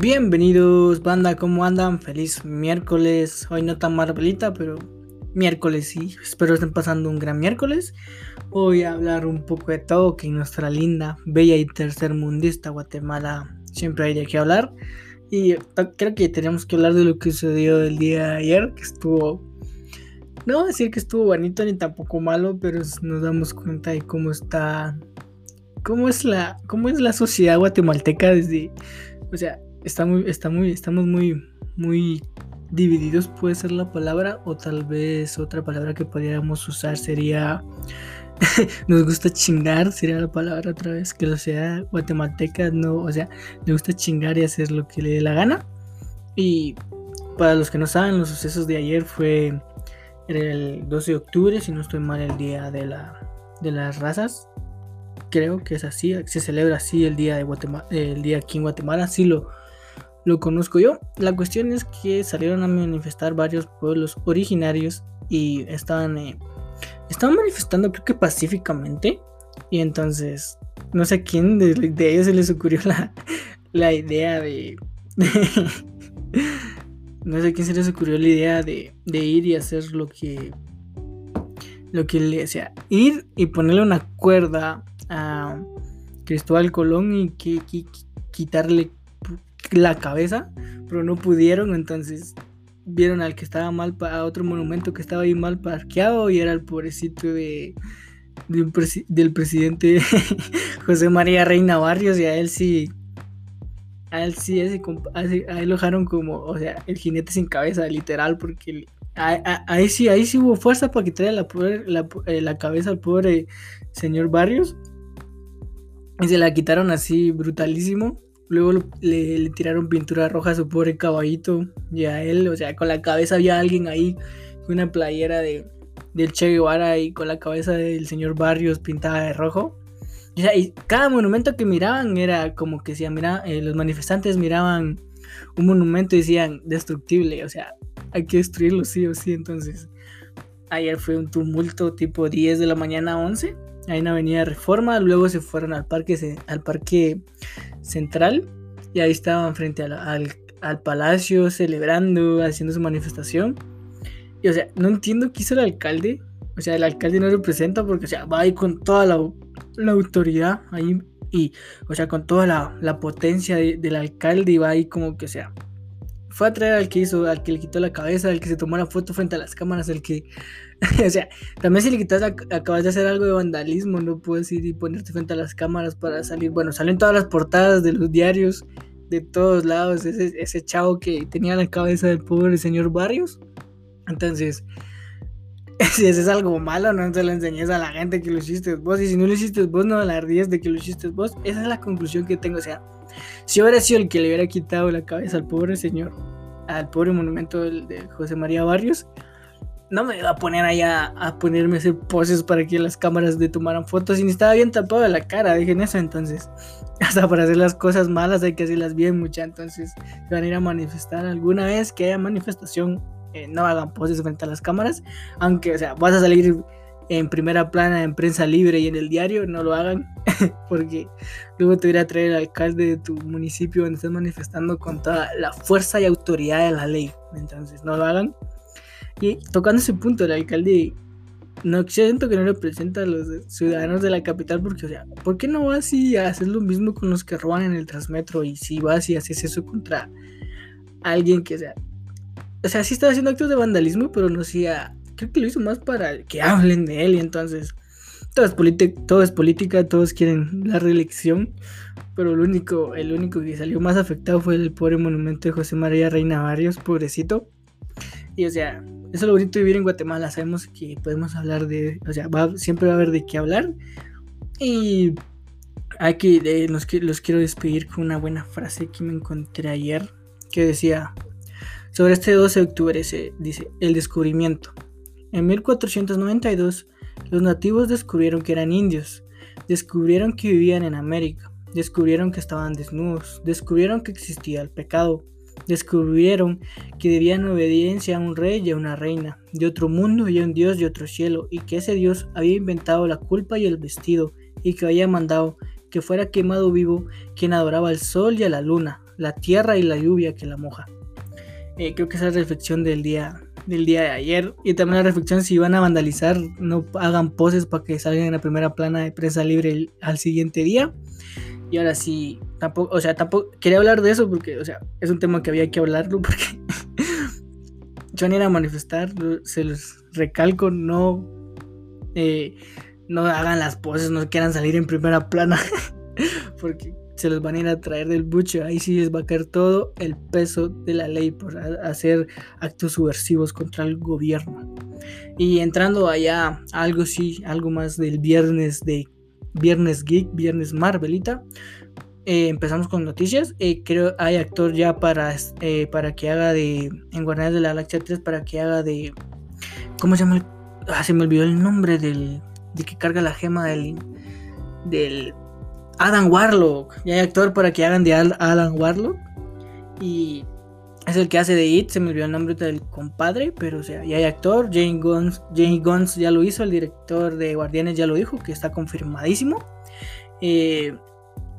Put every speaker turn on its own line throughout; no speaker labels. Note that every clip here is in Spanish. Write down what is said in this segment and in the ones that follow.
Bienvenidos, banda, ¿cómo andan? Feliz miércoles. Hoy no tan marvelita, pero miércoles sí. Espero estén pasando un gran miércoles. Voy a hablar un poco de todo que nuestra linda, bella y tercermundista Guatemala siempre hay de qué hablar. Y creo que tenemos que hablar de lo que sucedió el día de ayer, que estuvo. No decir que estuvo bonito ni tampoco malo, pero nos damos cuenta de cómo está. cómo es la. cómo es la sociedad guatemalteca desde. O sea, está muy, está muy, estamos muy, divididos, puede ser la palabra, o tal vez otra palabra que podríamos usar sería nos gusta chingar, sería la palabra otra vez, que la sociedad guatemalteca no, o sea, le gusta chingar y hacer lo que le dé la gana. Y para los que no saben, los sucesos de ayer fue el 12 de octubre, si no estoy mal, el día de, la, de las razas. Creo que es así, se celebra así el día de Guatemala, el día aquí en Guatemala, así lo, lo conozco yo. La cuestión es que salieron a manifestar varios pueblos originarios y estaban eh, estaban manifestando creo que pacíficamente y entonces no sé a quién de, ellos se les ocurrió la, la idea de, no sé a quién se les ocurrió la idea de, de ir y hacer lo que lo que le decía ir y ponerle una cuerda a Cristóbal Colón y que, quitarle la cabeza pero no pudieron entonces vieron al que estaba mal, a otro monumento que estaba ahí mal parqueado y era el pobrecito de, del presidente José María Reina Barrios y a él sí, a él sí, ese, a él lo dejaron como, o sea, el jinete sin cabeza, literal, porque ahí sí, ahí sí hubo fuerza para quitarle la, eh, la cabeza al pobre señor Barrios. Y se la quitaron así brutalísimo. Luego le, tiraron pintura roja a su pobre caballito y a él, o sea, con la cabeza había alguien ahí, una playera de, del Che Guevara y con la cabeza del señor Barrios pintada de rojo. Y, cada monumento que miraban era como que si mira, eh, los manifestantes miraban un monumento y decían destructible, o sea, hay que destruirlo sí o sí. Entonces, ayer fue un tumulto tipo 10 de la mañana a 11 ahí en Avenida Reforma, luego se fueron al parque, al parque central y ahí estaban frente al, palacio celebrando, haciendo su manifestación. Y o sea, no entiendo qué hizo el alcalde. O sea, el alcalde no representa porque, o sea, va ahí con toda la, autoridad ahí y, o sea, con toda la, potencia del alcalde y va ahí como que, o sea, fue a traer al que hizo, al que le quitó la cabeza, al que se tomó la foto frente a las cámaras, al que o sea, también si le quitas, acabas de hacer algo de vandalismo, no puedes ir y ponerte frente a las cámaras para salir. Bueno, salen todas las portadas de los diarios, de todos lados, ese, ese chavo que tenía la cabeza del pobre señor Barrios. Entonces, si ese es algo malo, no te lo enseñes a la gente que lo hiciste vos. Y si no lo hiciste vos, no alardías de que lo hiciste vos. Esa es la conclusión que tengo. O sea, si hubiera sido el que le hubiera quitado la cabeza al pobre señor, al pobre monumento de José María Barrios, no me iba a poner allá a ponerme a hacer poses para que las cámaras de tomaran fotos y ni estaba bien tapado la cara, dejen eso entonces. Hasta para hacer las cosas malas hay que hacerlas bien mucha, entonces si van a ir a manifestar alguna vez que haya manifestación, eh, no hagan poses frente a las cámaras, aunque o sea, vas a salir en primera plana en prensa libre y en el diario, no lo hagan, porque luego te irá a traer el alcalde de tu municipio donde estás manifestando con toda la fuerza y autoridad de la ley, entonces no lo hagan. Y tocando ese punto, el alcalde no siento que no representa a los ciudadanos de la capital porque, o sea, ¿por qué no vas y haces lo mismo con los que roban en el transmetro? Y si vas y haces eso contra alguien que, o sea, o sea, sí está haciendo actos de vandalismo, pero no sea, creo que lo hizo más para que hablen de él y entonces todo es, política, todos quieren la reelección, pero el único, el único que salió más afectado fue el pobre monumento de José María Reina Barrios, pobrecito. Y o sea, eso es lo bonito de vivir en Guatemala. Sabemos que podemos hablar de. O sea, siempre va a haber de qué hablar. Y aquí los, los quiero despedir con una buena frase que me encontré ayer. Que decía: Sobre este 12 de octubre se dice: El descubrimiento. En 1492, los nativos descubrieron que eran indios. Descubrieron que vivían en América. Descubrieron que estaban desnudos. Descubrieron que existía el pecado descubrieron que debían obediencia a un rey y a una reina, de otro mundo y a un dios de otro cielo, y que ese dios había inventado la culpa y el vestido, y que había mandado que fuera quemado vivo quien adoraba al sol y a la luna, la tierra y la lluvia que la moja. Eh, creo que esa reflexión del día, del día de ayer. Y también la reflexión, si van a vandalizar, no hagan poses para que salgan en la primera plana de prensa libre al siguiente día. Y ahora sí, tampoco, o sea, tampoco quería hablar de eso porque, o sea, es un tema que había que hablarlo porque van a ir a manifestar, se los recalco, no, eh, no hagan las poses, no quieran salir en primera plana porque se los van a ir a traer del bucho. Ahí sí les va a caer todo el peso de la ley por hacer actos subversivos contra el gobierno. Y entrando allá, algo sí, algo más del viernes de Viernes Geek, Viernes Marvelita. Eh, empezamos con noticias. Eh, creo hay actor ya para, eh, para que haga de. En Guardianes de la Galaxia 3, para que haga de. ¿Cómo se llama? ah, se me olvidó el nombre del. De que carga la gema del. Del Adam Warlock. Ya hay actor para que hagan de Adam Warlock. Y es el que hace de It. Se me olvidó el nombre del compadre. Pero o sea, ya hay actor. Jane Guns, Jane Guns ya lo hizo. El director de Guardianes ya lo dijo. Que está confirmadísimo. Eh,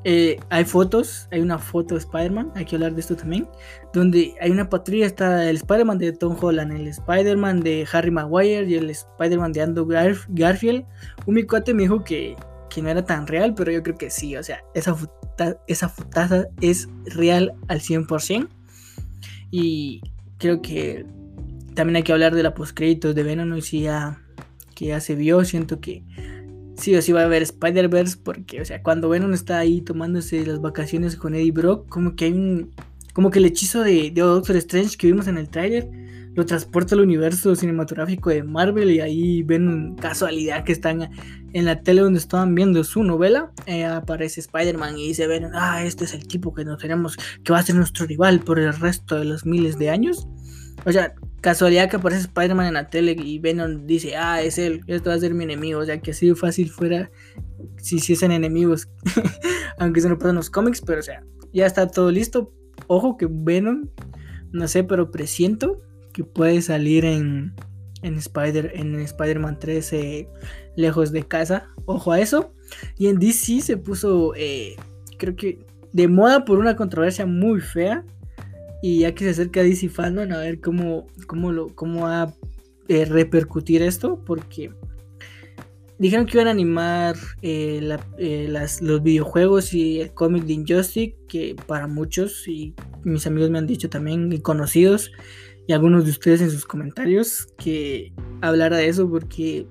eh, hay fotos, hay una foto de Spider-Man, hay que hablar de esto también, donde hay una patrulla, está el Spider-Man de Tom Holland, el Spider-Man de Harry Maguire y el Spider-Man de Andrew Garfield. Un mi cuate me dijo que que no era tan real, pero yo creo que sí, o sea, esa, esa futaza es real al 100%. Y creo que también hay que hablar de la postcréditos de Venom, y si ya, que ya se vio, siento que sí o sí va a haber Spider-Verse, porque, o sea, cuando Venom está ahí tomándose las vacaciones con Eddie Brock, como que hay un, como que el hechizo de, de Doctor Strange que vimos en el trailer lo transporta al universo cinematográfico de Marvel y ahí ven casualidad que están en la tele donde estaban viendo su novela, eh, aparece Spider-Man y se ven, ah, este es el tipo que nos tenemos, que va a ser nuestro rival por el resto de los miles de años. O sea, casualidad que aparece Spider-Man en la tele y Venom dice, ah, es él, esto va a ser mi enemigo. O sea, que así fácil fuera si hiciesen enemigos. Aunque eso no pasa en los cómics, pero o sea, ya está todo listo. Ojo que Venom, no sé, pero presiento que puede salir en, en, Spider, en Spider-Man 3 lejos de casa. Ojo a eso. Y en DC se puso, eh, creo que de moda por una controversia muy fea. Y ya que se acerca DC Fandom, a ver cómo, cómo, lo, cómo va a eh, repercutir esto. Porque dijeron que iban a animar eh, los videojuegos y el cómic de Injustice. Que para muchos, y mis amigos me han dicho también, y conocidos, y algunos de ustedes en sus comentarios que hablara de eso porque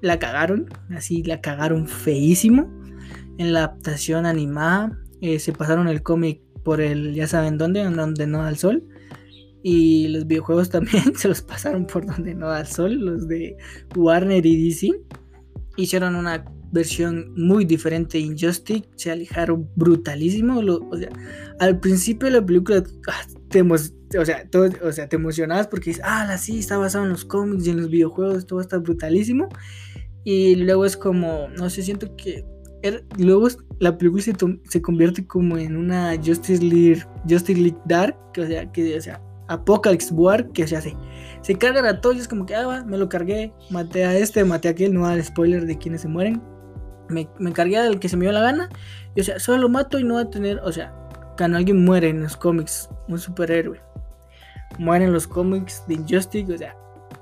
la cagaron, así la cagaron feísimo en la adaptación animada. Eh, se pasaron el cómic por el, ya saben dónde, donde no da el sol. Y los videojuegos también se los pasaron por donde no da el sol, los de Warner y DC. Hicieron una versión muy diferente de Injustice, se alejaron brutalísimo. o sea, al principio de la película ah, te, o sea, todo, o sea, te emocionabas porque dices, ah, sí, está basado en los cómics y en los videojuegos, todo está brutalísimo. Y luego es como, no sé, siento que er, luego la película se, se, convierte como en una Justice League, Justice League Dark, que, o sea, que, o sea, Apocalypse War, que se hace. Se cargan a todos y es como que, ah, va, me lo cargué, maté a este, maté a aquel, no al spoiler de quienes se mueren. Me, me cargué al que se me dio la gana. Y o sea, solo lo mato y no va a tener, o sea, cuando alguien muere en los cómics, un superhéroe, muere en los cómics de Injustice, o sea,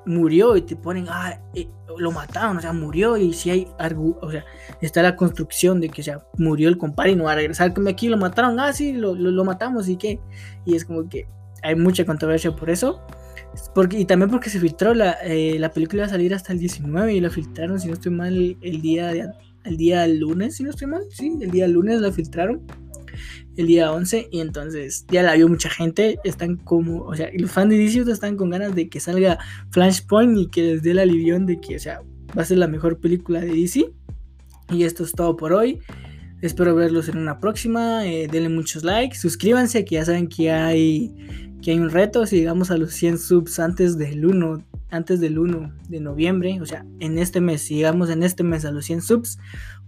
murió y te ponen, ah, eh, lo mataron, o sea, murió y si hay algo, o sea, está la construcción de que, o sea, murió el compadre y no va a regresar, que aquí lo mataron, ah, sí, lo, lo, matamos y qué, y es como que hay mucha controversia por eso. Porque, y también porque se filtró la, eh, la película iba a salir hasta el 19 y la filtraron, si no estoy mal, el día de, el día lunes, si no estoy mal, sí, el día lunes la filtraron el día 11 y entonces ya la vio mucha gente, están como, o sea, los fans de DC están con ganas de que salga Flashpoint y que les dé la alivión de que, o sea, va a ser la mejor película de DC. Y esto es todo por hoy. Espero verlos en una próxima. Eh, denle muchos likes. Suscríbanse, que ya saben que hay, que hay un reto. Si llegamos a los 100 subs antes del 1, antes del 1 de noviembre, o sea, en este mes, si llegamos en este mes a los 100 subs,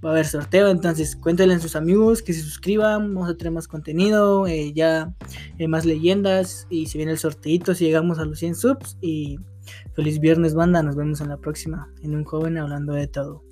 va a haber sorteo, entonces cuéntenle a sus amigos que se suscriban, vamos a tener más contenido, eh, ya eh, más leyendas y si viene el sorteito si llegamos a los 100 subs y feliz viernes banda, nos vemos en la próxima en un joven hablando de todo.